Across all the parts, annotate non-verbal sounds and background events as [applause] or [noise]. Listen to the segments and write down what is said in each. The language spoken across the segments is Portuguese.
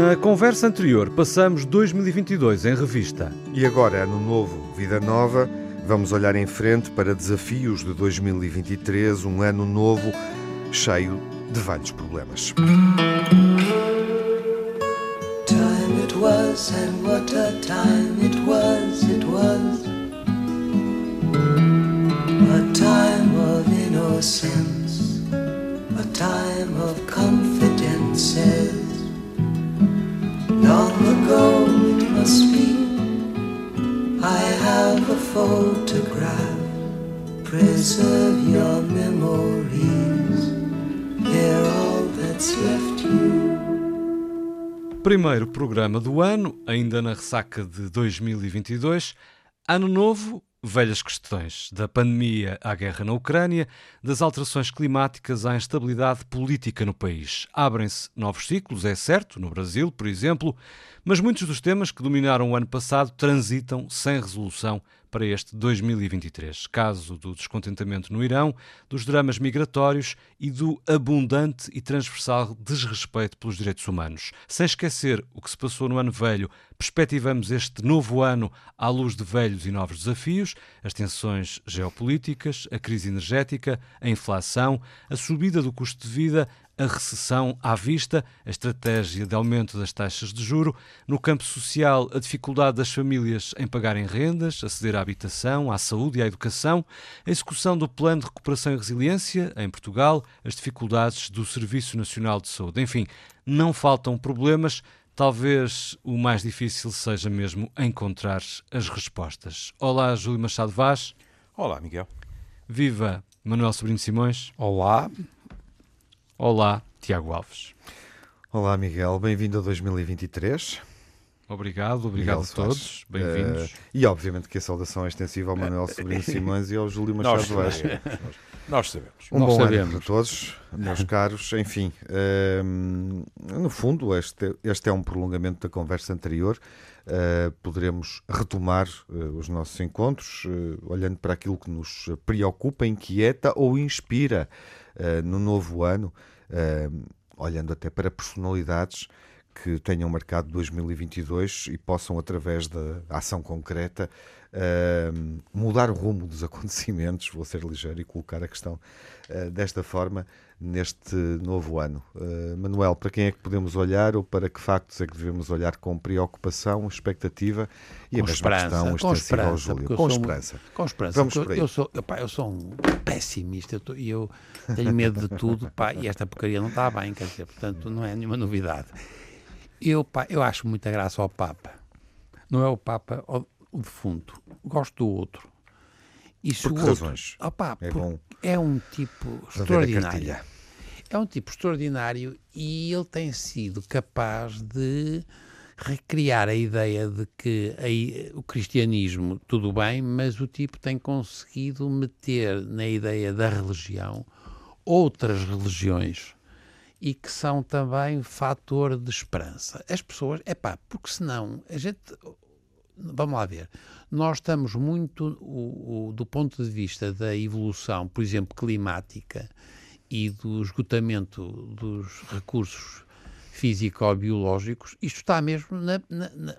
Na conversa anterior, passamos 2022 em revista. E agora, ano novo, vida nova, vamos olhar em frente para desafios de 2023, um ano novo cheio de vários problemas. Time it was and what a time it was, it was a time of innocence, a time of Long ago it must be, I have a photograph. Preserve your memories, they're all that's left you. Primeiro programa do ano, ainda na ressaca de 2022. Ano novo, velhas questões, da pandemia à guerra na Ucrânia, das alterações climáticas à instabilidade política no país. Abrem-se novos ciclos, é certo, no Brasil, por exemplo, mas muitos dos temas que dominaram o ano passado transitam sem resolução para este 2023. Caso do descontentamento no Irão, dos dramas migratórios e do abundante e transversal desrespeito pelos direitos humanos. Sem esquecer o que se passou no ano velho, perspectivamos este novo ano à luz de velhos e novos desafios, as tensões geopolíticas, a crise energética, a inflação, a subida do custo de vida, a recessão à vista, a estratégia de aumento das taxas de juro, no campo social, a dificuldade das famílias em pagarem rendas, aceder à habitação, à saúde e à educação, a execução do Plano de Recuperação e Resiliência em Portugal, as dificuldades do Serviço Nacional de Saúde. Enfim, não faltam problemas. Talvez o mais difícil seja mesmo encontrar as respostas. Olá, Júlio Machado Vaz. Olá, Miguel. Viva Manuel Sobrinho Simões. Olá. Olá, Tiago Alves. Olá, Miguel. Bem-vindo a 2023. Obrigado, obrigado a todos. Bem-vindos. Uh, e obviamente que a saudação é extensiva ao Manuel [laughs] Sobrinho Simões e ao Júlio Machado Vaz. [laughs] Nós sabemos. Um Nós bom sabemos. ano a todos, meus caros. Enfim, uh, no fundo, este, este é um prolongamento da conversa anterior. Uh, poderemos retomar uh, os nossos encontros, olhando para aquilo que nos preocupa, inquieta ou inspira no novo ano, olhando até para personalidades que tenham marcado 2022 e possam, através da ação concreta, uh, mudar o rumo dos [laughs] acontecimentos. Vou ser ligeiro e colocar a questão uh, desta forma neste novo ano. Uh, Manuel, para quem é que podemos olhar ou para que factos é que devemos olhar com preocupação, expectativa e com a mesma questão extensiva ao Júlio? Com esperança. Com esperança. Vamos por aí. Eu sou, eu sou um pessimista e eu, eu, tenho medo de tudo pá, e esta porcaria não está bem, quer dizer, portanto não é nenhuma novidade. Eu, pá, eu acho muita graça ao Papa. Não é o Papa o, o defunto. Gosto do outro. E Por que outro, razões? Opa, é, bom é um tipo extraordinário. É um tipo extraordinário e ele tem sido capaz de recriar a ideia de que a, o cristianismo, tudo bem, mas o tipo tem conseguido meter na ideia da religião outras religiões e que são também fator de esperança. As pessoas, é pá, porque senão a gente. Vamos lá ver. Nós estamos muito, o, o, do ponto de vista da evolução, por exemplo, climática e do esgotamento dos recursos físico-biológicos, isto está mesmo na, na, na,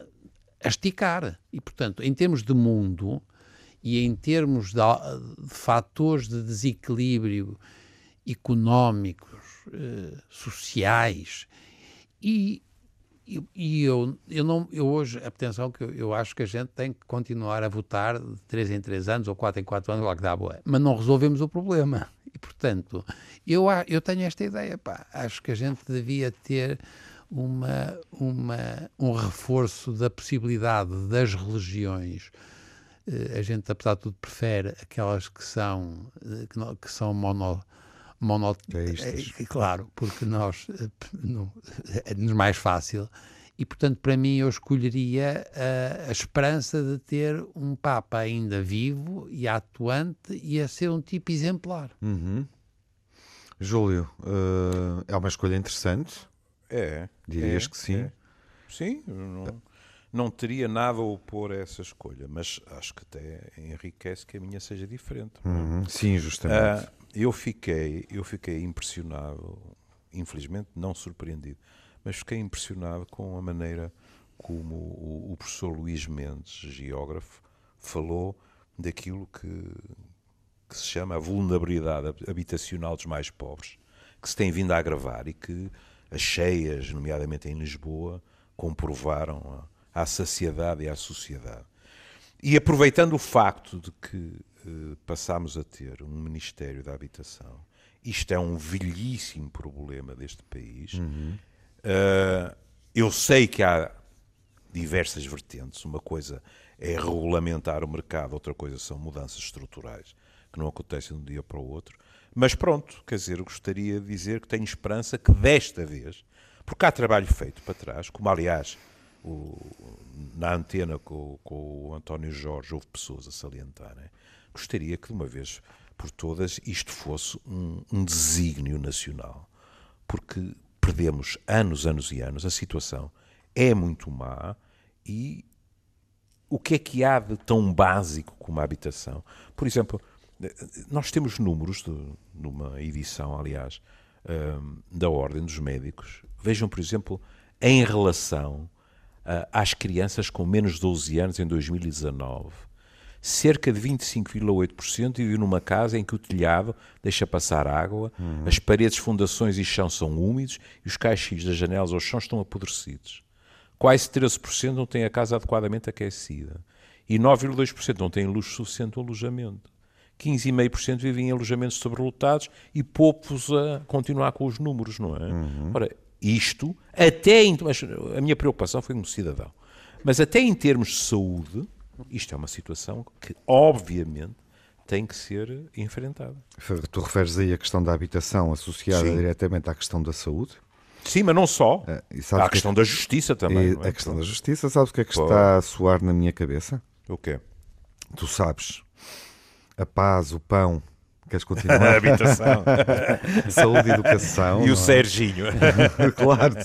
a esticar. E, portanto, em termos de mundo e em termos de, de fatores de desequilíbrio económicos, eh, sociais e, e, e, eu, eu, não, eu hoje, que eu, eu, acho que a gente tem que continuar a votar de 3 em 3 anos ou 4 em 4 anos, lá que dá boa, mas não resolvemos o problema. E, portanto, eu, eu tenho esta ideia, pá, acho que a gente devia ter uma, uma, um reforço da possibilidade das religiões. Eh, a gente, apesar de tudo, prefere aquelas que são, eh, que, não, que são mono monoteístas. É, claro, porque nós é-nos mais fácil. E, portanto, para mim, eu escolheria a, a, esperança de ter um Papa ainda vivo e atuante e a ser um tipo exemplar. Uhum. Júlio, uh, é uma escolha interessante. É. Dirias é, que sim. É. Sim, não, não teria nada a opor a essa escolha, mas acho que até enriquece que a minha seja diferente. Uhum. Sim, justamente. Uh, eu fiquei, eu fiquei impressionado, infelizmente não surpreendido, mas fiquei impressionado com a maneira como o, o professor Luís Mendes, geógrafo, falou daquilo que, que se chama a vulnerabilidade habitacional dos mais pobres, que se tem vindo a agravar e que as cheias, nomeadamente em Lisboa, comprovaram à saciedade e à sociedade. E aproveitando o facto de que passámos a ter um Ministério da Habitação, isto é um velhíssimo problema deste país. Uhum. Uh, eu sei que há diversas vertentes. Uma coisa é regulamentar o mercado, outra coisa são mudanças estruturais que não acontecem de um dia para o outro. Mas pronto, quer dizer, eu gostaria de dizer que tenho esperança que desta vez, porque há trabalho feito para trás, como aliás o, na antena com, com, o António Jorge houve pessoas a salientar, né? Gostaria que de uma vez por todas isto fosse um, um desígnio nacional, porque perdemos anos, anos e anos, a situação é muito má e o que é que há de tão básico como a habitação? Por exemplo, nós temos números, de, numa edição, aliás, um, da Ordem dos Médicos. Vejam, por exemplo, em relação uh, às crianças com menos de 12 anos em 2019 cerca de 25,8% vive numa casa em que o telhado deixa passar água, uhum. as paredes, fundações e chão são úmidos e os caixilhos das janelas ao chão estão apodrecidos. Quase 13% não têm a casa adequadamente aquecida. E 9,2% não têm luz suficiente no alojamento. 15,5% vivem em alojamentos sobrelotados e poucos a continuar com os números, não é? Uhum. Ora, isto, até em, a minha preocupação foi como cidadão, mas até em termos de saúde, isto é uma situação que, obviamente, tem que ser enfrentada. Tu referes aí a questão da habitação associada Sim. diretamente à questão da saúde? Sim, mas não só. É, Há a que questão é... da justiça também. É? A questão da justiça, sabes o que é que Pô. está a soar na minha cabeça? O quê? Tu sabes, a paz, o pão, Queres continuar? [laughs] A habitação. [laughs] Saúde e educação. E o é? Serginho. [laughs] claro,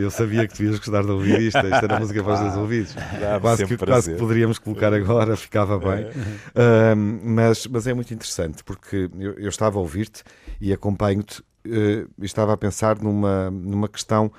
eu sabia que tu ias gostar de ouvir isto. Isto era a música para os teus ouvidos. Quase que, quase que poderíamos colocar agora, ficava bem. É. mas, mas é muito interessante, porque eu, eu estava a ouvir-te e acompanho-te uh, estava a pensar numa, numa questão,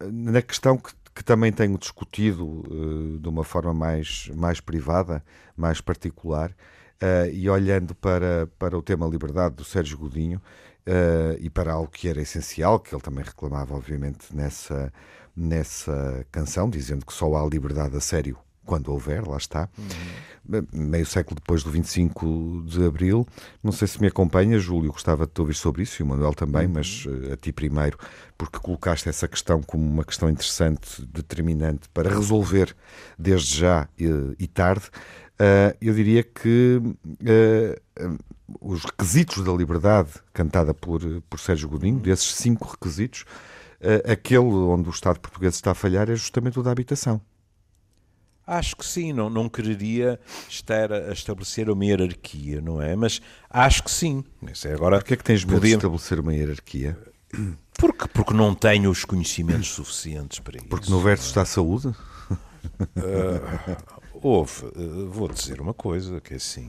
na questão que que também tenho discutido uh, de uma forma mais, mais privada, mais particular, Uh, e olhando para, para o tema liberdade do Sérgio Godinho uh, e para algo que era essencial, que ele também reclamava, obviamente, nessa, nessa canção, dizendo que só há liberdade a sério quando houver, lá está. Uhum. Meio século depois do 25 de Abril. Não sei se me acompanha, Júlio, gostava de te ouvir sobre isso, e o Manuel também, uhum. mas uh, a ti primeiro, porque colocaste essa questão como uma questão interessante, determinante para resolver desde já e, e tarde. Uh, eu diria que uh, os requisitos da liberdade, cantada por, por Sérgio Godinho, desses cinco requisitos, aquele onde o Estado português está a falhar é justamente o da habitação. Acho que sim, não, não quereria estar a estabelecer uma hierarquia, não é? Mas acho que sim. É agora Porquê é que tens medo podíamos... de estabelecer uma hierarquia? Porque, porque não tenho os conhecimentos suficientes para isso. Porque no verso está a saúde? Uh, Houve, eh, vou dizer uma coisa, que é assim,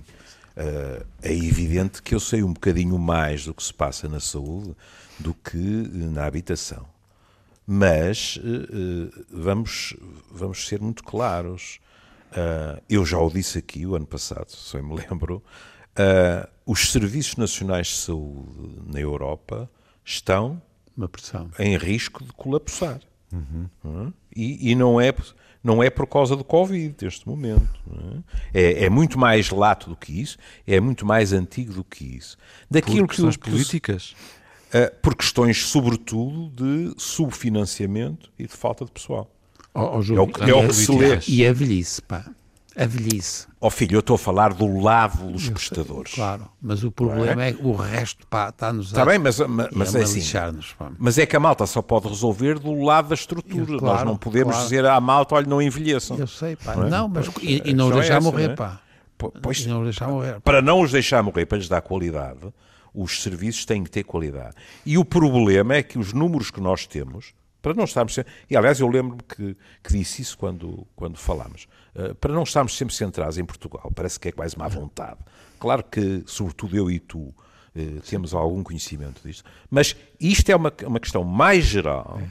uh, é evidente que eu sei um bocadinho mais do que se passa na saúde do que na habitação. Mas vamos, vamos ser muito claros. Eu já o disse aqui o ano passado, se eu me lembro, os serviços nacionais de saúde na Europa estão em risco de colapsar. Uhum. Uhum. E, e, não é não é por causa do Covid neste momento. É? é? É, muito mais lato do que isso, é muito mais antigo do que isso. Daquilo por questões que, políticas? Uh, por questões, sobretudo, de subfinanciamento e de falta de pessoal. Oh, oh, Júlio, é o que, é o que se lê. E a velhice, pá. A velhice. Ó oh, filho, eu estou a falar do lado dos eu prestadores. Sei, claro, mas o problema é? é? que o resto está-nos Está bem, mas, mas, mas é assim. Mas é que a malta só pode resolver do lado da estrutura. Eu, claro, Nós não podemos claro. dizer à malta, olha, não envelheçam. Eu sei, pá. Não, é? não mas e, e não os deixar é essa, morrer, é? pá. Pois, não deixar morrer. Para não os deixar morrer, para lhes dar qualidade, os serviços têm que ter qualidade. E o problema é que os números que nós temos, para não estarmos. E aliás, eu lembro-me que, que disse isso quando, quando falámos para não estarmos sempre centrados em Portugal, parece que é quase má vontade. Claro que, sobretudo eu e tu, eh, temos algum conhecimento disto. Mas isto é uma, uma questão mais geral.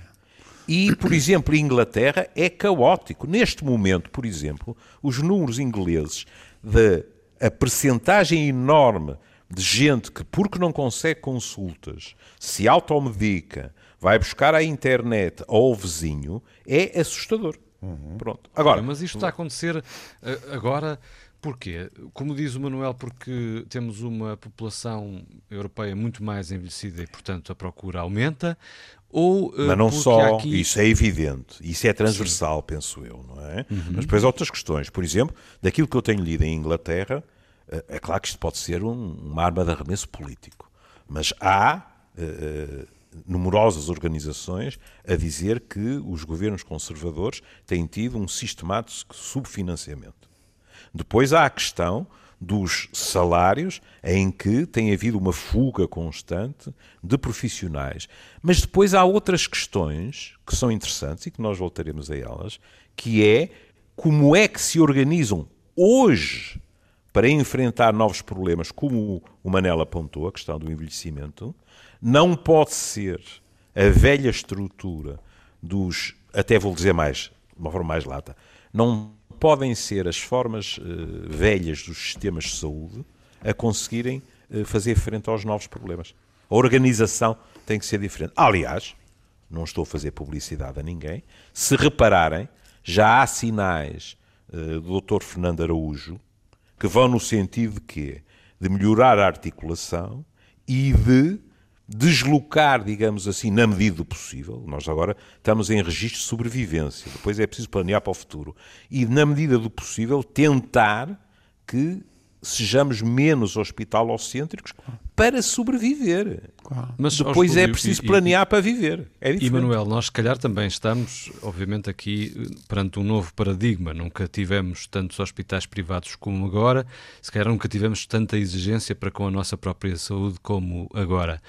E, por exemplo, Inglaterra é caótico. Neste momento, por exemplo, os números ingleses de a percentagem enorme de gente que, porque não consegue consultas, se automedica, vai buscar à internet ou ao vizinho, é assustador. Uhum. Pronto. Agora, mas isto está a acontecer eh, agora Porquê? Como diz o Manuel, porque temos uma população europeia muito mais envelhecida e, portanto, a procura aumenta? Ou, eh, Mas não só, aqui... isso é evidente, isso é transversal, Sim. penso eu, não é? Uhum. Mas depois outras questões, por exemplo, daquilo que eu tenho lido em Inglaterra, eh, é claro que isto pode ser um, uma arma de arremesso político, mas há uh, numerosas organizações a dizer que os governos conservadores têm tido um sistemático subfinanciamento. Depois há a questão dos salários, em que tem havido uma fuga constante de profissionais. Mas depois há outras questões que são interessantes e que nós voltaremos a elas, que é como é que se organizam hoje para enfrentar novos problemas, como o Manel apontou, a questão do envelhecimento, não pode ser a velha estrutura dos, até vou dizer mais, de uma forma mais lata, não podem ser as formas uh, velhas dos sistemas de saúde a conseguirem uh, fazer frente aos novos problemas. A organização tem que ser diferente. Aliás, não estou a fazer publicidade a ninguém, se repararem, já há sinais uh, do Dr. Fernando Araújo que vão no sentido de quê? De melhorar a articulação e de deslocar, digamos assim, na medida do possível. Nós agora estamos em registro de sobrevivência, depois é preciso planear para o futuro. E, na medida do possível, tentar que sejamos menos hospitalocêntricos para sobreviver. Claro. Mas depois é preciso planear e, para viver. É e Manuel, nós se calhar também estamos, obviamente, aqui eh, perante um novo paradigma. Nunca tivemos tantos hospitais privados como agora, se calhar nunca tivemos tanta exigência para com a nossa própria saúde como agora.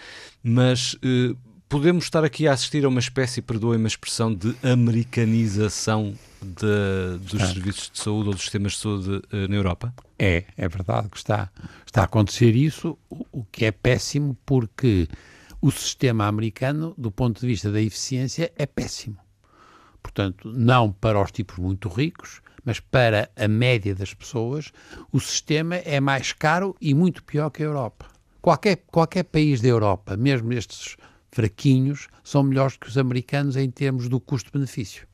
Mas eh, podemos estar aqui a assistir a uma espécie, perdoem-me a expressão, de americanização de, dos está. serviços de saúde ou dos sistemas de saúde uh, na Europa? É, é verdade que está, está a acontecer isso, o, o que é péssimo porque o sistema americano, do ponto de vista da eficiência, é péssimo. Portanto, não para os tipos muito ricos, mas para a média das pessoas, o sistema é mais caro e muito pior que a Europa. Qualquer, qualquer país da Europa, mesmo estes fraquinhos, são melhores que os americanos em termos do custo-benefício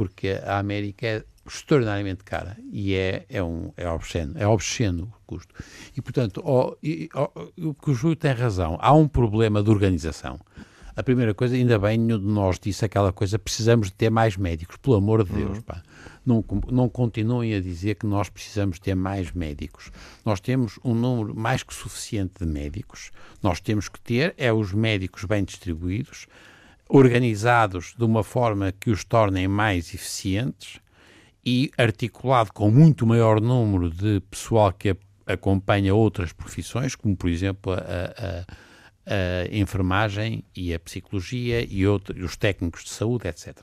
porque a América é extraordinariamente cara e é, é, um, é obsceno, é obsceno o custo. E, portanto, o, o, o Júlio tem razão, há um problema de organização. A primeira coisa, ainda bem, nenhum de nós disse aquela coisa, precisamos de ter mais médicos, pelo amor de Deus, uhum. pá. Não, não continuem a dizer que nós precisamos ter mais médicos. Nós temos um número mais que suficiente de médicos. Nós temos que ter é os médicos bem distribuídos, organizados de uma forma que os tornem mais eficientes e articulado com muito maior número de pessoal que acompanha outras profissões, como por exemplo a, a, a enfermagem e a psicologia e os técnicos de saúde, etc.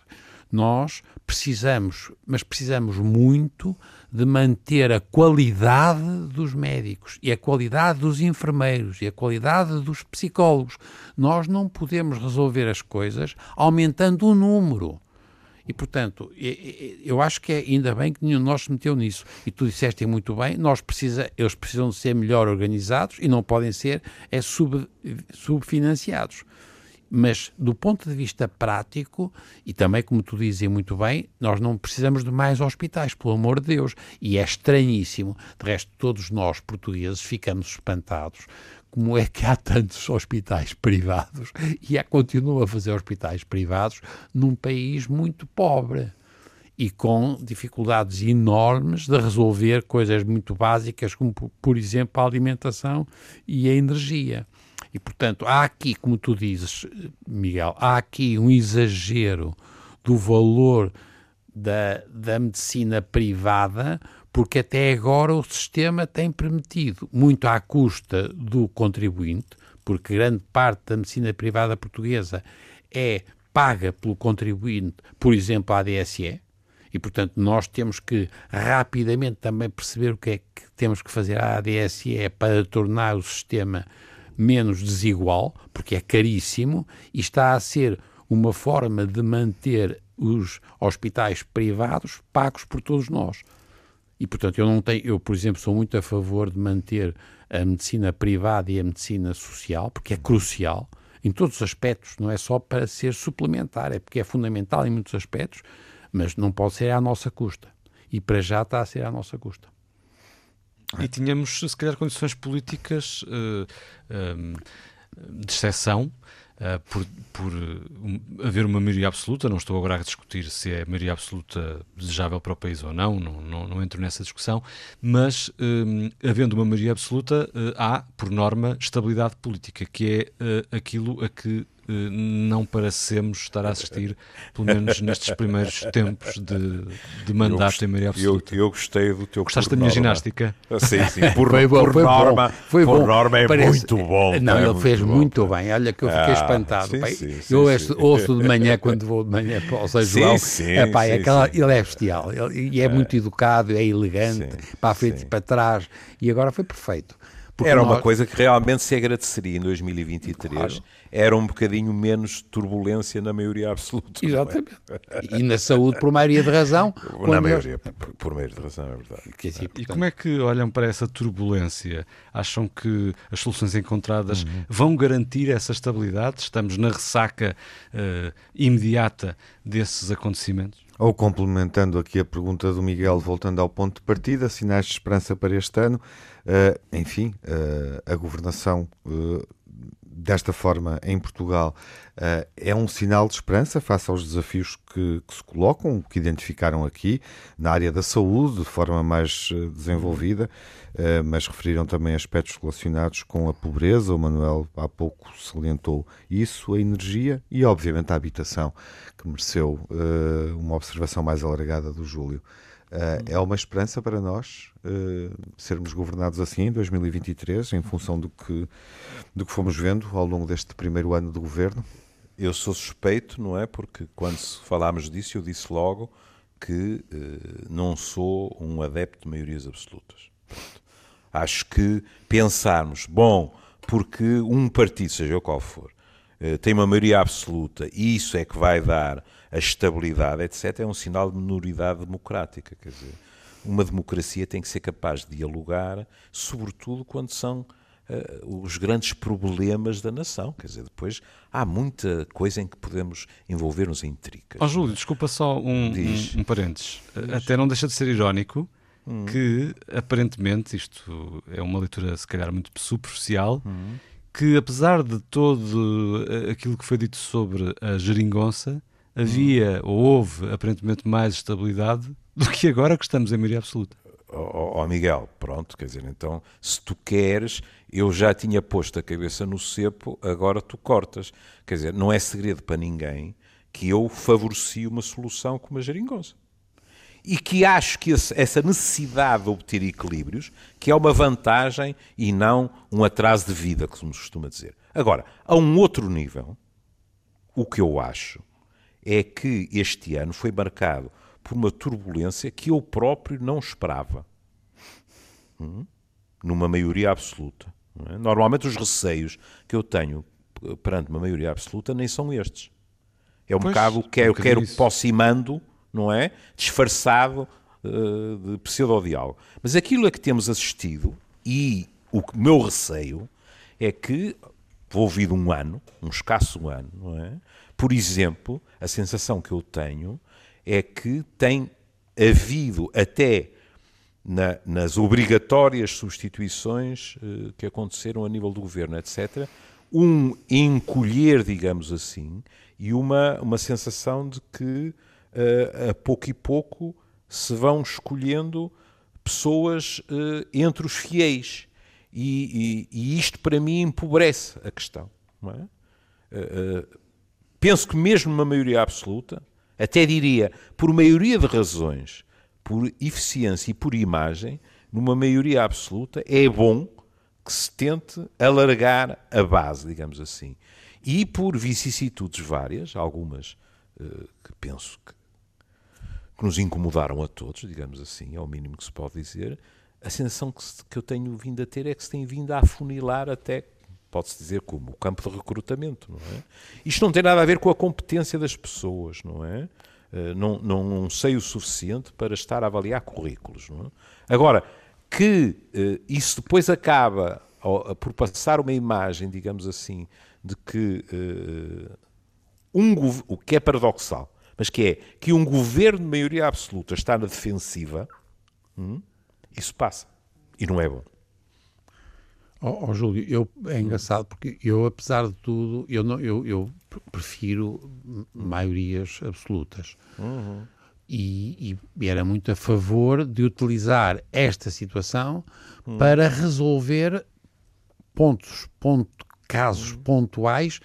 Nós precisamos, mas precisamos muito de manter a qualidade dos médicos e a qualidade dos enfermeiros e a qualidade dos psicólogos. Nós não podemos resolver as coisas aumentando o número. E, portanto, eu acho que é ainda bem que nenhum de nós se meteu nisso. E tu disseste muito bem, nós precisa, eles precisam de ser melhor organizados e não podem ser é sub, subfinanciados mas do ponto de vista prático, e também como tu dizes muito bem, nós não precisamos de mais hospitais, pelo amor de Deus. E é estranhíssimo. De resto, todos nós, portugueses, ficamos espantados. Como é que há tantos hospitais privados e há, continua a fazer hospitais privados num país muito pobre e com dificuldades enormes de resolver coisas muito básicas, como, por exemplo, a alimentação e a energia. E, portanto, há aqui, como tu dizes, Miguel, há aqui um exagero do valor da, da medicina privada, porque até agora o sistema tem permitido, muito à custa do contribuinte, porque grande parte da medicina privada portuguesa é paga pelo contribuinte, por exemplo, a ADSE, e. Portanto nós temos que rapidamente também perceber o que é que temos que fazer à ADSE para tornar o sistema menos desigual, porque é caríssimo, e está a ser uma forma de manter os hospitais privados pagos por todos nós. E, portanto, eu não tenho, eu, por exemplo, sou muito a favor de manter a medicina privada e a medicina social, porque é crucial em todos os aspectos, não é só para ser suplementar, é porque é fundamental em muitos aspectos, mas não pode ser à nossa custa. E para já está a ser à nossa custa. E tínhamos, se calhar, condições políticas uh, de exceção uh, por, por um, haver uma maioria absoluta. Não estou agora a discutir se é maioria absoluta desejável para o país ou não, não, não, não entro nessa discussão, mas um, havendo uma maioria absoluta, uh, há, por norma, estabilidade política, que é aquilo a que eh, não parecemos estar a assistir, pelo menos nestes primeiros tempos de, de mandato em Maria Absoluta. Eu, eu, gostei do teu Gostaste da minha ginástica? Ah, sim, sim. [laughs] Por, foi bom, por foi norma, bom. Foi por bom. norma é Parece... muito bom. Não, é ele fez bom, muito bem. Olha que eu fiquei ah, espantado. Sim, sim, sim, eu ouço, ouço, de manhã, quando vou de manhã para o São João. Sim, epá, é aquela, ele é bestial. Ele, e é, é, muito educado, é elegante, para a frente e para trás. E agora foi perfeito. Porque Era nós... uma coisa que realmente se agradeceria em 2023. Claro era um bocadinho menos turbulência na maioria absoluta. É? Exatamente. É? [laughs] E na saúde por maioria de razão. Na maioria, por, por maioria de razão, é verdade. Que, assim, portanto... E como é que olham para essa turbulência? Acham que as soluções encontradas uhum. vão garantir essa estabilidade? Estamos na ressaca uh, imediata desses acontecimentos? Ou complementando aqui a pergunta do Miguel, voltando ao ponto de partida, sinais de esperança para este ano, uh, enfim, uh, a governação desta forma em Portugal uh, é um sinal de esperança face aos desafios que, que, se colocam, que identificaram aqui, na área da saúde, de forma mais uh, desenvolvida, uh, mas referiram também aspectos relacionados com a pobreza. O Manuel há pouco salientou isso, a energia e, obviamente, a habitação, que mereceu uma observação mais alargada do Júlio. Uh, é uma esperança para nós uh, sermos governados assim em 2023, em função do que, do que fomos vendo ao longo deste primeiro ano de governo? Eu sou suspeito, não é? Porque quando falámos disso, eu disse logo que uh, não sou um adepto de maiorias absolutas. Acho que pensarmos, bom, porque um partido, seja qual for, tem uma maioria absoluta e isso é que vai dar a estabilidade, etc., é um sinal de minoridade democrática. Quer dizer, uma democracia tem que ser capaz de dialogar, sobretudo quando são uh, os grandes problemas da nação. Quer dizer, depois há muita coisa em que podemos envolver-nos em tricas. Oh, Júlio, desculpa só um, um, um parênteses. Diz. Até não deixa de ser irónico hum. que, aparentemente, isto é uma leitura se calhar muito superficial, hum. que apesar de todo eh, aquilo que foi dito sobre a geringonça, havia ou houve aparentemente mais estabilidade do que agora que estamos em maioria absoluta. Ó oh, oh, Miguel, pronto, quer dizer, então, se tu queres, eu já tinha posto a cabeça no cepo, agora tu cortas. Quer dizer, não é segredo para ninguém que eu favoreci uma solução como a geringonça. E que acho que essa necessidade de obter equilíbrios, que é uma vantagem e não um atraso de vida, como se costuma dizer. Agora, a um outro nível, o que eu acho é que este ano foi marcado por uma turbulência que eu próprio não esperava. Hum? Numa maioria absoluta. É? Normalmente os receios que eu tenho perante uma maioria absoluta nem são estes. É um pois, bocado que é, eu quero aproximando, não é? Disfarçado uh, de pseudo-diálogo. Mas aquilo a que temos assistido e o meu receio é que, envolvido um ano, um escasso ano, não é? Por exemplo, a sensação que eu tenho é que tem havido até na, nas obrigatórias substituições uh, que aconteceram a nível do governo, etc., um encolher, digamos assim, e uma, uma sensação de que uh, a pouco e pouco se vão escolhendo pessoas uh, entre os fiéis. E, e, e, isto, para mim, empobrece a questão. É? penso que mesmo numa maioria absoluta, até diria, por maioria de razões, por eficiência e por imagem, numa maioria absoluta, é bom que se tente alargar a base, digamos assim. E por vicissitudes várias, algumas uh, que penso que, que, nos incomodaram a todos, digamos assim, é o mínimo que se pode dizer, a sensação que, se, que eu tenho vindo a ter é que se tem vindo a afunilar até pode-se dizer como? O campo de recrutamento, não é? Isto não tem nada a ver com a competência das pessoas, não é? Uh, não, não sei o suficiente para estar a avaliar currículos, não é? Agora, que uh, isso depois acaba por passar uma imagem, digamos assim, de que uh, um, o que é paradoxal, mas que é que um governo de maioria absoluta está na defensiva, hum, isso passa. E não é bom. Oh, oh, Júlio, eu, é engraçado porque eu, apesar de tudo, eu, não, eu, eu prefiro maiorias absolutas. Uhum. E, e, era muito a favor de utilizar esta situação uhum. para resolver pontos, ponto, casos uhum. pontuais,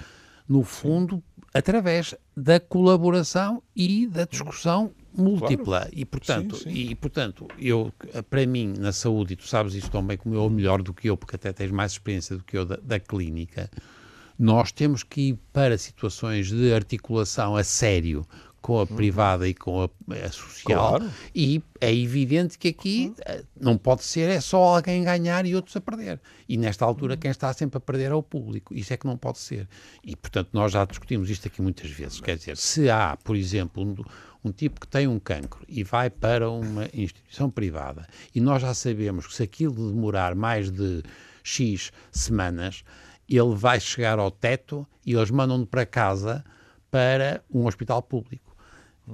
no fundo, através da colaboração e da discussão múltipla claro. e portanto sim, sim. e portanto eu para mim na saúde e tu sabes isso tão bem como eu ou melhor do que eu porque até tens mais experiência do que eu da, da clínica nós temos que ir para situações de articulação a sério com a privada e com a, a social. Claro. E é evidente que aqui eh, não pode ser é só alguém ganhar e outros a perder. E nesta altura quem está sempre a perder é o público. Isso é que não pode ser. E portanto nós já discutimos isto aqui muitas vezes. Quer dizer, se há, por exemplo, um, um tipo que tem um cancro e vai para uma instituição privada e nós já sabemos que se aquilo demorar mais de X semanas, ele vai chegar ao teto e eles mandam-no para casa para um hospital público.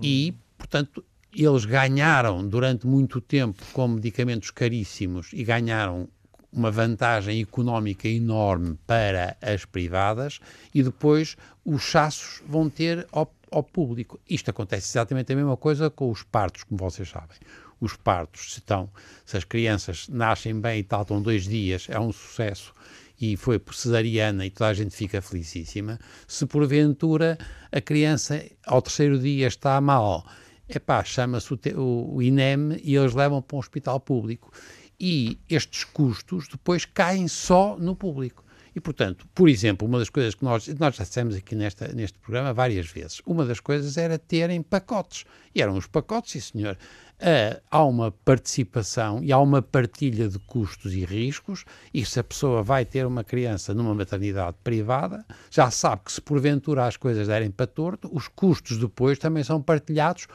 E, portanto, eles ganharam durante muito tempo com medicamentos caríssimos e ganharam uma vantagem económica enorme para as privadas e depois os chassos vão ter ao, ao, público. Isto acontece exatamente a mesma coisa com os partos, como vocês sabem. Os partos, se, estão, se as crianças nascem bem e tal, estão dois dias, é um sucesso e foi por cesariana e toda a gente fica felicíssima, se porventura a criança ao terceiro dia está mal, epá, chama-se o, o, o INEM e eles levam para um hospital público. E estes custos depois caem só no público. E, portanto, por exemplo, uma das coisas que nós, nós já dissemos aqui nesta, neste programa várias vezes, uma das coisas era terem pacotes. E eram os pacotes, sim senhor uh, há uma participação e há uma partilha de custos e riscos, e se a pessoa vai ter uma criança numa maternidade privada, já sabe que se porventura as coisas derem para torto, os custos depois também são partilhados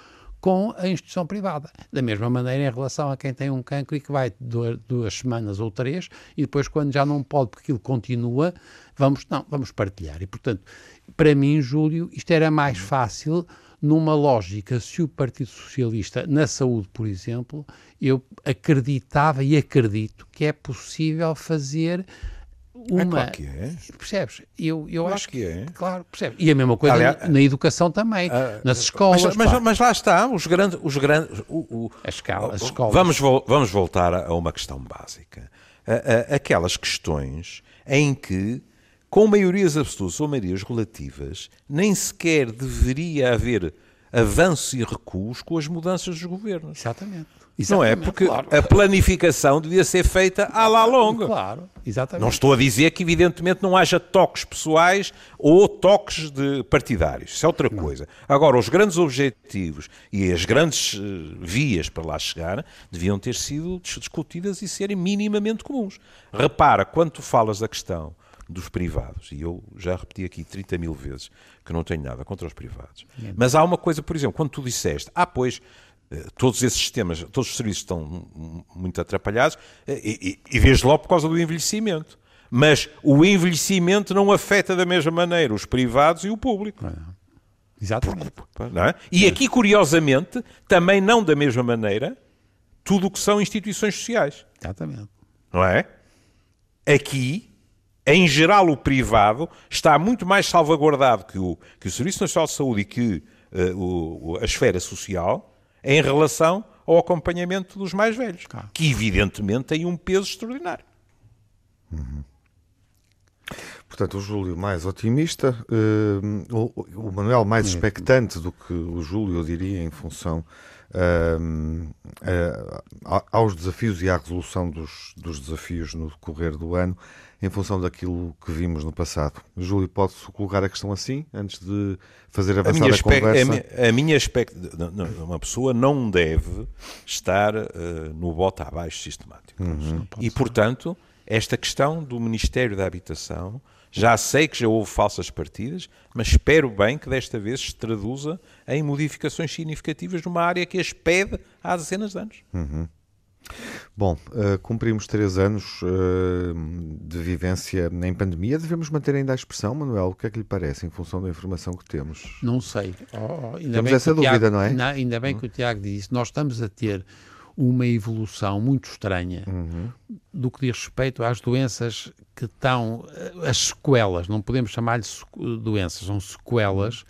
com a instituição privada. Da mesma maneira em relação a quem tem um cancro e que vai duas, duas, semanas ou três e depois quando já não pode porque aquilo continua, vamos, não, vamos partilhar. E portanto, para mim, Júlio, isto era mais fácil numa lógica, se o Partido Socialista, na saúde, por exemplo, eu acreditava e acredito que é possível fazer uma. É claro que é. Percebes? Eu, eu claro acho que é. Claro, percebes? E a mesma coisa Aliás, na educação também, uh, nas escolas. Mas, mas, mas, lá está, os grandes. Os grandes o, o, as, escala, as escolas. Vamos, vamos voltar a uma questão básica. aquelas questões em que com maiorias absolutas ou maiorias relativas, nem sequer deveria haver avanço e recuos com as mudanças dos governos. Exatamente. Exatamente, não é? Porque claro. a planificação devia ser feita à la longa. Claro, exatamente. Não estou a dizer que, evidentemente, não haja toques pessoais ou toques de partidários. Isso é outra não. coisa. Agora, os grandes objetivos e as grandes uh, vias para lá chegar deviam ter sido discutidas e serem minimamente comuns. Repara, quando tu falas da questão dos privados. E eu já repeti aqui 30 mil vezes que não tenho nada contra os privados. Mas há uma coisa, por exemplo, quando tu disseste, ah, pois, eh, todos esses sistemas, todos os serviços estão muito atrapalhados, eh, e, e, e vês logo por causa do envelhecimento. Mas o envelhecimento não afeta da mesma maneira os privados e o público. É. Exatamente. É? E aqui, curiosamente, também não da mesma maneira, tudo o que são instituições sociais. Exatamente. Não é? Aqui em geral, o privado está muito mais salvaguardado que o, que o Serviço Nacional de Saúde e que uh, o, a esfera social em relação ao acompanhamento dos mais velhos, claro. que evidentemente tem um peso extraordinário. Uhum. Portanto, o Júlio mais otimista, uh, o, o, Manuel mais expectante do que o Júlio, eu diria, em função uh, uh, aos desafios e à resolução dos, dos desafios no decorrer do ano em função daquilo que vimos no passado. Júlio, pode-se colocar a questão assim, antes de fazer avançar a, minha a conversa? A minha, a minha aspecto, uma pessoa não deve estar uh, no bote abaixo sistemático. Uhum. E, portanto, esta questão do Ministério da Habitação. Já sei que já houve falsas partidas, mas espero bem que desta vez se traduza em modificações significativas numa área que as pede há dezenas de anos. Uhum. Bom, uh, cumprimos três anos uh, de vivência em pandemia. Devemos manter ainda a expressão, Manuel? O que é que lhe parece, em função da informação que temos? Não sei. Oh, temos essa dúvida, Tiago, não é? Não, ainda bem que o Tiago disse. Nós estamos a ter uma evolução muito estranha uhum. do que diz respeito às doenças que estão, eh, as sequelas, não podemos chamar-lhe doenças, são sequelas,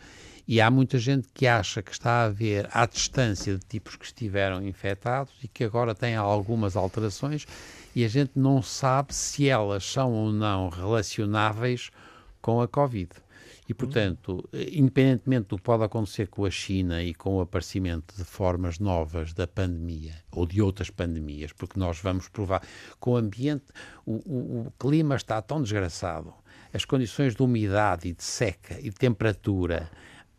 e há muita gente que acha que está a haver à distância de tipos que estiveram infectados e que agora têm algumas alterações e a gente não sabe se elas são ou não relacionáveis com a Covid. E, portanto, independentemente do que pode acontecer com a China e com o aparecimento de formas novas da pandemia ou de outras pandemias, porque nós vamos provar com o ambiente, o, o, o clima está tão desgraçado, as condições de umidade e de seca e de temperatura,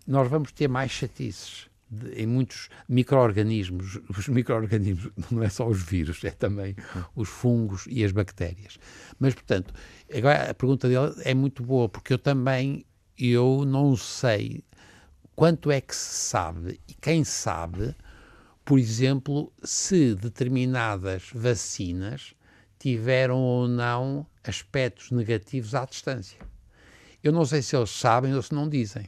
nós vamos ter mais chatices. De, em muitos micro-organismos, os micro-organismos [laughs] não é só os vírus, é também os fungos e as bactérias. Mas, portanto, agora a pergunta dele é muito boa, porque eu também eu não sei quanto é que se sabe e quem sabe, por exemplo, se determinadas vacinas tiveram ou não aspectos negativos à distância. Eu não sei se eles sabem ou se não dizem.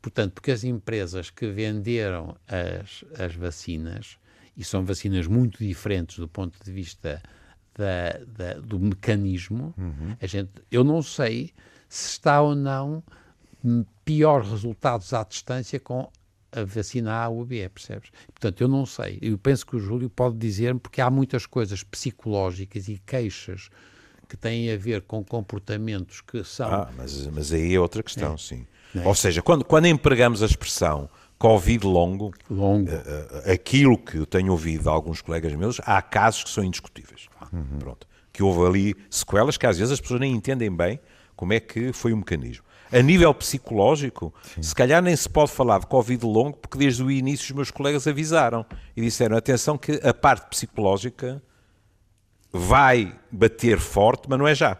Portanto, porque as empresas que venderam as, as vacinas, e são vacinas muito diferentes do ponto de vista da, da, do mecanismo, uhum. a gente, eu não sei se está ou não piores resultados à distância com a vacina A ou B, percebes? Portanto, eu não sei. Eu penso que o Júlio pode dizer-me, porque há muitas coisas psicológicas e queixas que têm a ver com comportamentos que são. Ah, mas, mas aí é outra questão, é. sim. É? Ou seja, quando, quando empregamos a expressão Covid longo, longo. Uh, aquilo que eu tenho ouvido de alguns colegas meus, há casos que são indiscutíveis. Uhum. Pronto. Que houve ali sequelas que às vezes as pessoas nem entendem bem como é que foi o mecanismo. A nível psicológico, Sim. se calhar nem se pode falar de Covid longo, porque desde o início os meus colegas avisaram e disseram: atenção, que a parte psicológica vai bater forte, mas não é já,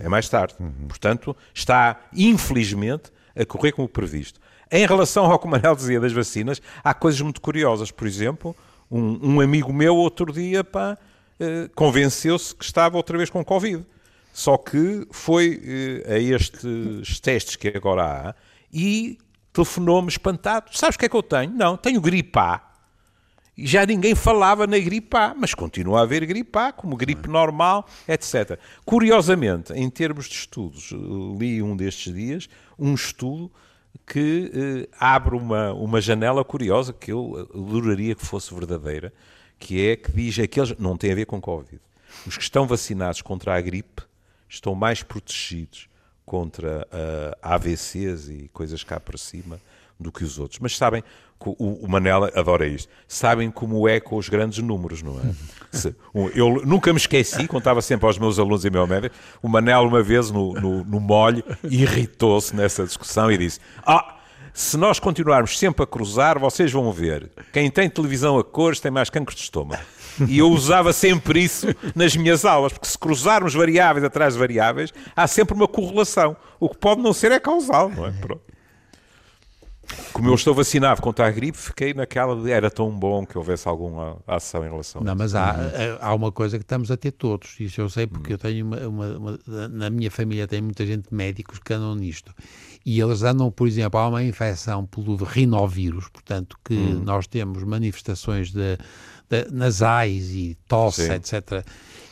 é mais tarde. Uhum. Portanto, está, infelizmente, a correr como previsto. Em relação ao que o Manel dizia das vacinas, há coisas muito curiosas. Por exemplo, um, um amigo meu, outro dia, eh, convenceu-se que estava outra vez com Covid. Só que foi eh, a estes testes que agora há e telefonou-me espantado. Sabes o que é que eu tenho? Não, tenho gripe A. E já ninguém falava na gripe A, mas continua a haver gripe A, como gripe normal, etc. Curiosamente, em termos de estudos, li um destes dias, um estudo que eh, abre uma, uma janela curiosa, que eu adoraria que fosse verdadeira, que é que diz aqueles, não tem a ver com Covid, os que estão vacinados contra a gripe estão mais protegidos contra uh, AVCs e coisas cá para cima do que os outros. Mas sabem, o, o Manela adora isto, sabem como é com os grandes números, não é? Se, eu nunca me esqueci, contava sempre aos meus alunos e meu médico, o Manela uma vez no, no, no molho irritou-se nessa discussão e disse, ah, se nós continuarmos sempre a cruzar, vocês vão ver, quem tem televisão a cores tem mais cancro de estômago. E eu usava sempre isso nas minhas aulas, porque se cruzarmos variáveis atrás de variáveis, há sempre uma correlação. O que pode não ser é causal, não é? Pronto. Como eu estou vacinado contra a gripe, fiquei naquela de era tão bom que houvesse alguma ação em relação Não, a mas há, há uma coisa que estamos a ter todos, isso eu sei porque eu tenho uma, uma, uma, na minha família tem muita gente médicos que andam nisto. E eles andam, por exemplo, há uma infecção pelo rinovírus, portanto, que hum. nós temos manifestações de, de nasais e tosse, Sim. etc.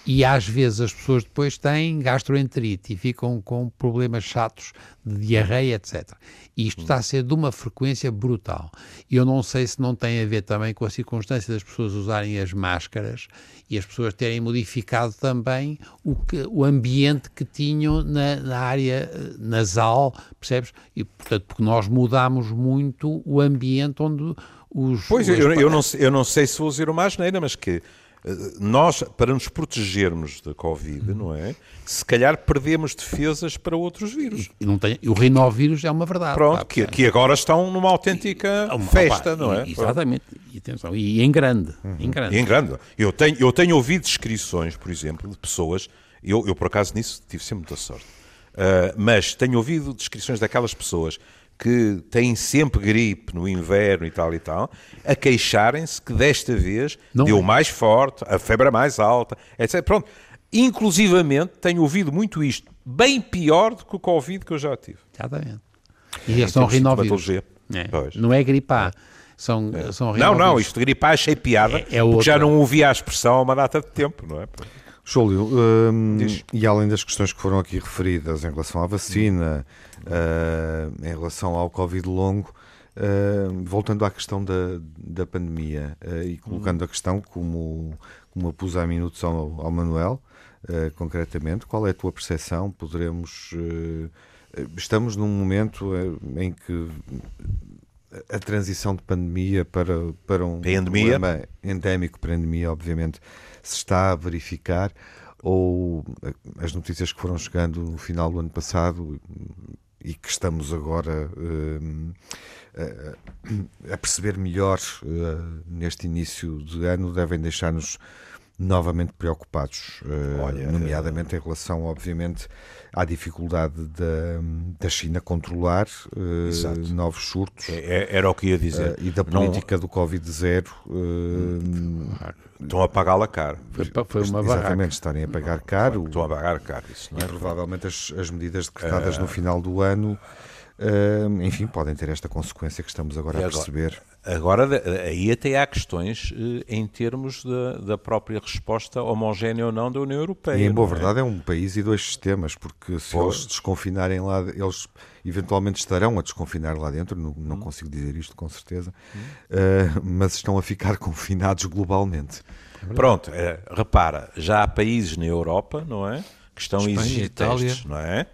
E às vezes as pessoas depois têm gastroenterite e ficam com problemas chatos de diarreia, etc. E isto está a ser de uma frequência brutal. E eu não sei se não tem a ver também com a circunstância das pessoas usarem as máscaras e as pessoas terem modificado também o, que, o ambiente que tinham na, na área eh, nasal, percebes? E, portanto, porque nós mudamos muito o ambiente onde os. Pois, eu, eu, não, eu não sei se vou dizer uma asneira, mas que nós, para nos protegermos da Covid, não é? Se calhar perdemos defesas para outros vírus. E, não tem, o rinovírus é uma verdade. Pronto, que, que, agora estão numa autêntica e, festa, opa, não é? Exatamente. E, atenção, e em grande, uhum. em grande. E em grande. Eu tenho, eu tenho ouvido descrições, por exemplo, de pessoas Eu, eu, por acaso, nisso tive sempre muita sorte. Uh, mas tenho ouvido descrições daquelas pessoas que têm sempre gripe no inverno e tal e tal, a queixarem-se que desta vez não deu é. mais forte, a febre é mais alta, etc. Pronto. Inclusivamente, tenho ouvido muito isto, bem pior do que o Covid que eu já tive. Exatamente. E estes são rinovírus. É. Não é gripar. São, é. são não, não, isto de gripar achei piada, é, é porque já não ouvia a expressão há uma data de tempo, não é? Júlio, hum, e além das questões que foram aqui referidas em relação à vacina, uh, em relação ao Covid longo, uh, voltando à questão da, da pandemia uh, e colocando a questão como, como a pus há minutos ao, ao Manuel, concretamente, qual é a tua percepção? Poderemos. estamos num momento em que a transição de pandemia para, para um problema endémico para a endemia, obviamente, se está a verificar, ou as notícias que foram chegando no final do ano passado e que estamos agora uh, a, a perceber melhor uh, neste início de ano devem deixar-nos novamente preocupados, uh, Olha, nomeadamente em relação, obviamente, à dificuldade da, da China controlar uh, novos surtos. É, é, era o que ia dizer. Uh, e da política Não... do Covid-0. Estão a pagá-la caro. Foi, foi uma Exatamente, estarem a pagar caro. Estão a pagar caro, isso não é? E provavelmente as, as medidas decretadas no final do ano Uh, enfim, podem ter esta consequência que estamos agora, agora a perceber. Agora, aí até há questões uh, em termos de, da própria resposta homogénea ou não da União Europeia. E em boa é? verdade é um país e dois sistemas, porque se eles desconfinarem lá, eles eventualmente estarão a desconfinar lá dentro, não, não hum. consigo dizer isto com certeza, hum. uh, mas estão a ficar [laughs] confinados globalmente. Pronto, é, repara, já há países na Europa, não é? Que estão Espanha, a exigir testes, não é?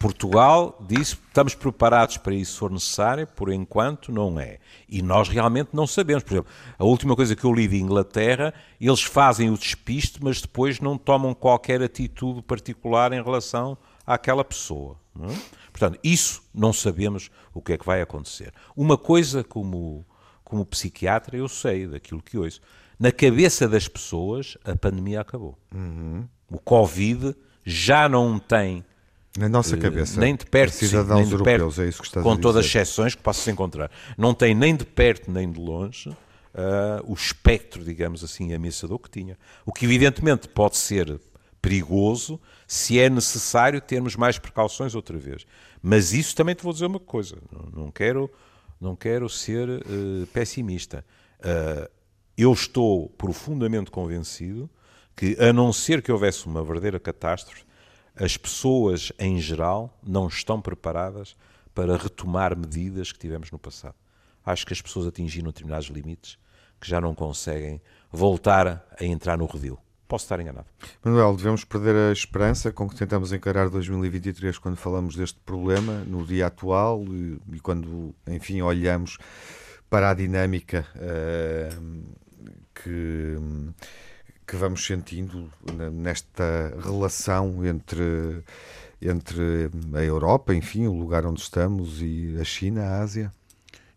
Portugal disse estamos preparados para isso se for necessário, por enquanto não é. E nós realmente não sabemos. Por exemplo, a última coisa que eu li de Inglaterra, eles fazem o despiste, mas depois não tomam qualquer atitude particular em relação àquela pessoa. É? Portanto, isso não sabemos o que é que vai acontecer. Uma coisa como, como psiquiatra eu sei daquilo que ouço. Na cabeça das pessoas, a pandemia acabou. Uhum. O Covid já não tem na nossa eh, cabeça, nem de perto, cidadãos sim, europeus, perto, é isso que estás com a dizer. todas as exceções que possa-se encontrar. Não tem nem de perto nem de longe uh, o espectro, digamos assim, ameaçador que tinha. O que evidentemente pode ser perigoso se é necessário termos mais precauções outra vez. Mas isso também te vou dizer uma coisa, não quero, não quero ser uh, pessimista. Uh, eu estou profundamente convencido que, a não ser que houvesse uma verdadeira catástrofe, as pessoas em geral não estão preparadas para retomar medidas que tivemos no passado. Acho que as pessoas atingiram determinados limites que já não conseguem voltar a entrar no redil. Posso estar enganado. Manuel, devemos perder a esperança com que tentamos encarar 2023 quando falamos deste problema, no dia atual e, e quando, enfim, olhamos para a dinâmica uh, que que vamos sentindo nesta relação entre, entre a Europa, enfim, o lugar onde estamos, e a China, a Ásia?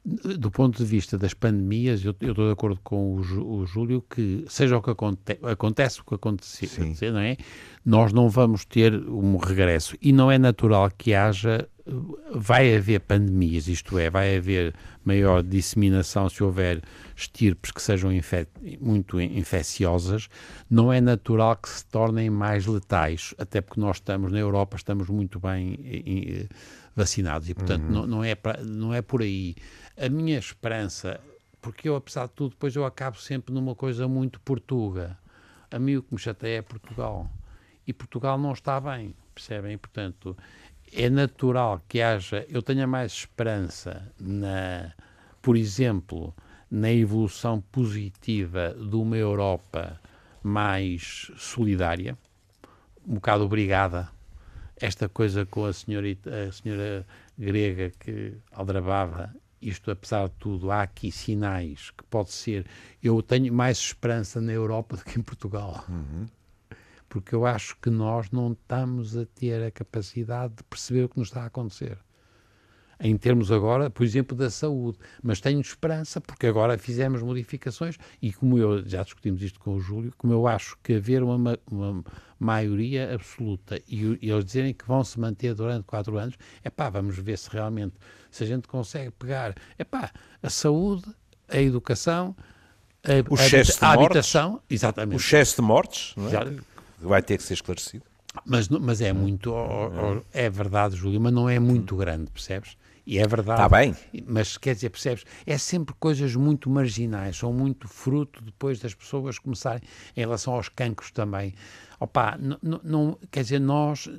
Do ponto de vista das pandemias, eu, eu estou de acordo com o, o, Júlio que, seja o que aconte, acontece o que acontecer, não é? nós não vamos ter um regresso. E não é natural que haja vai haver pandemias, isto é, vai haver maior disseminação se houver estirpes que sejam muito infecciosas, não é natural que se tornem mais letais, até porque nós estamos na Europa, estamos muito bem eh, vacinados e, portanto, uhum. não, não, é pra, não é por aí. A minha esperança, porque eu, apesar de tudo, depois eu acabo sempre numa coisa muito portuga. A mim o que me chateia é Portugal. E Portugal não está bem, percebem? Portanto, é natural que haja, eu tenha mais esperança na, por exemplo, na evolução positiva de uma Europa mais solidária, um bocado obrigada. Esta coisa com a a senhora grega que aldrabava, isto apesar de tudo, há aqui sinais que pode ser. Eu tenho mais esperança na Europa do que em Portugal. Uhum porque eu acho que nós não estamos a ter a capacidade de perceber o que nos está a acontecer. em termos agora, por exemplo, da saúde. Mas tenho esperança, porque agora fizemos modificações e como eu, já discutimos isto com o Júlio, como eu acho que haver uma, uma maioria absoluta e, e, eles dizerem que vão se manter durante quatro anos, é pá, vamos ver se realmente, se a gente consegue pegar, é pá, a saúde, a educação, a, o a, a habitação, exatamente. O excesso de mortes, não é? Vai ter que ser esclarecido. Mas, mas é muito, é verdade, Júlio, mas não é muito grande, percebes? E é verdade. Está bem. Mas quer dizer, percebes? É sempre coisas muito marginais, são muito fruto depois das pessoas começarem, em relação aos cancros também. Opa, não, não, quer dizer, nós,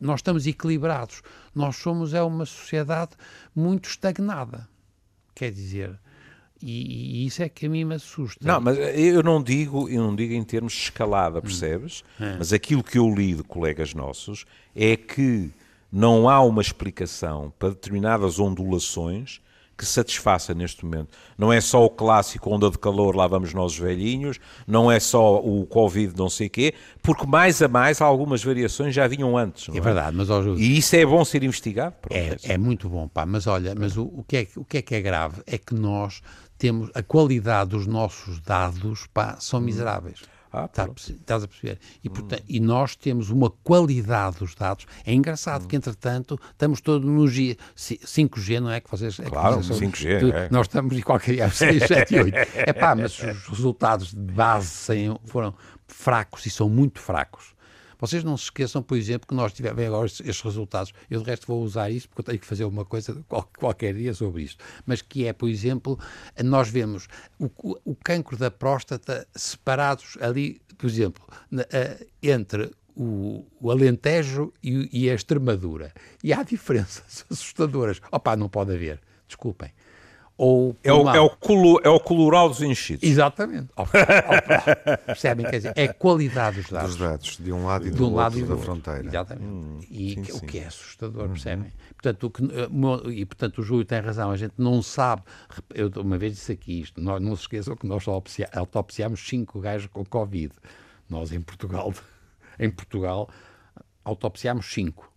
nós estamos equilibrados. Nós somos é uma sociedade muito estagnada. Quer dizer, e, e, isso é que a mim me assusta. Não, mas eu não digo, eu não digo em termos de escalada, hum. percebes? Hum. Mas aquilo que eu li de colegas nossos é que não há uma explicação para determinadas ondulações que satisfaça neste momento. Não é só o clássico onda de calor, lá vamos nós velhinhos, não é só o Covid não sei quê, porque mais a mais algumas variações já vinham antes. É, é, verdade, mas... Ó, e isso é bom ser investigado? É, é, muito bom, pá, mas olha, mas o, o, que é, o que é que é grave é que nós temos, a qualidade dos nossos dados, pá, são hum. miseráveis. Ah, tá, estás a perceber? E, hum. portanto, e nós temos uma qualidade dos dados. É engraçado hum. que, entretanto, estamos todos no G, 5G, não é? Que vocês, é claro, que vocês 5G. É. Nós estamos em qualquer dia 6, 7 e 8. É pá, mas os resultados de base foram fracos e são muito fracos. Vocês não se esqueçam, por exemplo, que nós tivemos agora estes resultados. Eu, de resto, vou usar isso porque eu tenho que fazer uma coisa qualquer dia sobre isto. Mas que é, por exemplo, nós vemos o, o cancro da próstata separados ali, por exemplo, entre o, o, Alentejo e, e, a Extremadura. E há [laughs] diferenças assustadoras. Opa, não pode haver. Desculpem ou é o, é, o é o coloral dos enchidos. Exatamente. Percebem? Quer dizer, é a qualidade dos dados. Dos dados, de um lado e do, um lado e do da outro. fronteira. Exatamente. Hum, e sim, que, sim. o que é assustador, uhum. percebem? Portanto, o que, e portanto o Júlio tem razão, a gente não sabe. Eu uma vez disse aqui isto, nós, não se esqueçam que nós autopsiámos cinco gajos com Covid. Nós em Portugal, [laughs] em Portugal autopsiámos cinco.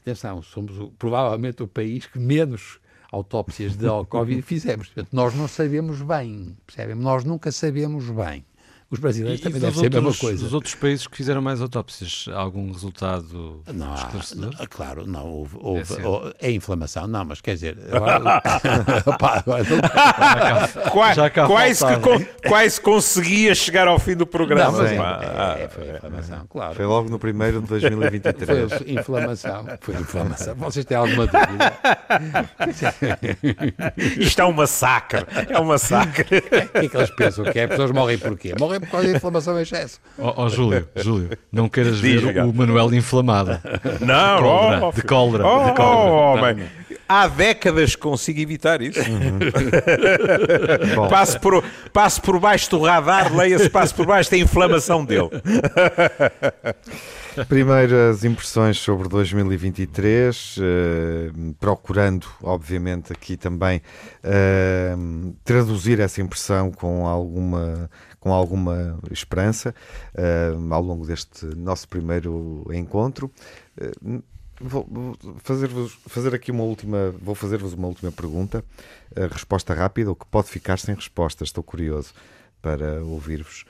Atenção, somos o, provavelmente o país que menos autópsias de Covid fizemos. Portanto, nós não sabemos bem, percebem? Nós nunca sabemos bem. Os brasileiros e, também devem ser a mesma coisa. Os outros países que fizeram mais autópsias, algum resultado não, esclarecedor? Não, claro, não. Houve, houve, é, houve, é, inflamação, não, mas quer dizer. Agora, opa, [laughs] [laughs] agora não... quais, quais, que, quais conseguia chegar ao fim do programa? Não, mas é, é, foi inflamação, claro. Foi logo no primeiro de [laughs] 2023. Foi inflamação. Foi inflamação. Vocês têm alguma dúvida? Isto é um massacre. É um massacre. O que é que eles pensam? Que é? As pessoas morrem porquê? Morrem por causa da inflamação em excesso. Ó oh, oh, Júlio, Júlio, não queiras ver o Manuel inflamado. Não, cólera, oh, de cólera. Oh, de cólera. Oh, homem. Há décadas consigo evitar isso. Uhum. [laughs] passo, por, passo por baixo do radar, leia-se, passo por baixo da inflamação dele. [laughs] Primeiras impressões sobre 2023, uh, eh, procurando, obviamente, aqui também uh, traduzir essa impressão com alguma, com alguma esperança uh, ao longo deste nosso primeiro encontro. Vou fazer, fazer aqui uma última, vou fazer-vos uma última pergunta, resposta rápida, o que pode ficar sem resposta, estou curioso para ouvir-vos.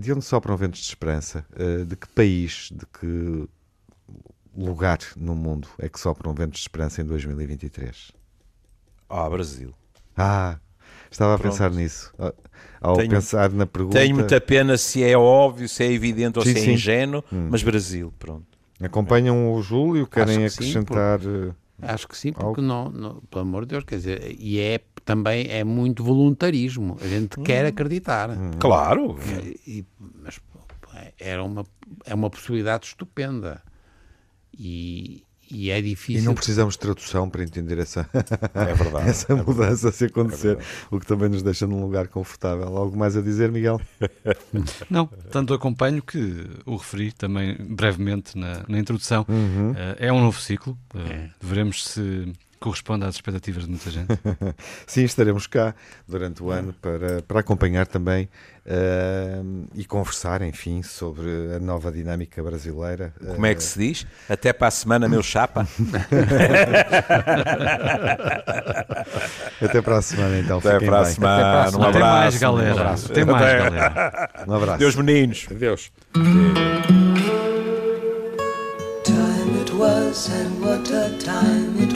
De onde sopram ventos de esperança? De que país, de que lugar no mundo é que sopram ventos de esperança em 2023? Ah, Brasil. Ah, estava a Pronto. pensar nisso. Ao tenho, pensar na pergunta. Tenho muita pena se é óbvio, se é evidente ou sim, se é sim. ingênuo, hum. mas Brasil, pronto. Acompanham o Júlio? Querem que acrescentar. Sim, por... Acho que sim, porque não, não, pelo amor de Deus, quer dizer, e é também é muito voluntarismo. A gente hum. quer acreditar. Hum. Claro. E, mas era uma, é uma possibilidade estupenda. E, e é difícil. E não precisamos de tradução para entender essa, é verdade, [laughs] essa é mudança se acontecer, é o que também nos deixa num lugar confortável. Algo mais a dizer, Miguel? [laughs] Não, tanto acompanho que o referi também brevemente na, na introdução. Uhum. Uh, é um novo ciclo. Uh, é. Veremos se corresponde às expectativas de muita gente. [laughs] Sim, estaremos cá durante o ano para, para acompanhar também uh, e conversar, enfim, sobre a nova dinâmica brasileira. Como é que se diz? Até para a semana, meu chapa. [laughs] Até para a semana, então. Até para a bem. semana. Até Um abraço. mais, galera. Um abraço. Até mais, Até. galera. Um abraço. Deus meninos. Adeus. Time it was, and what a time it was, it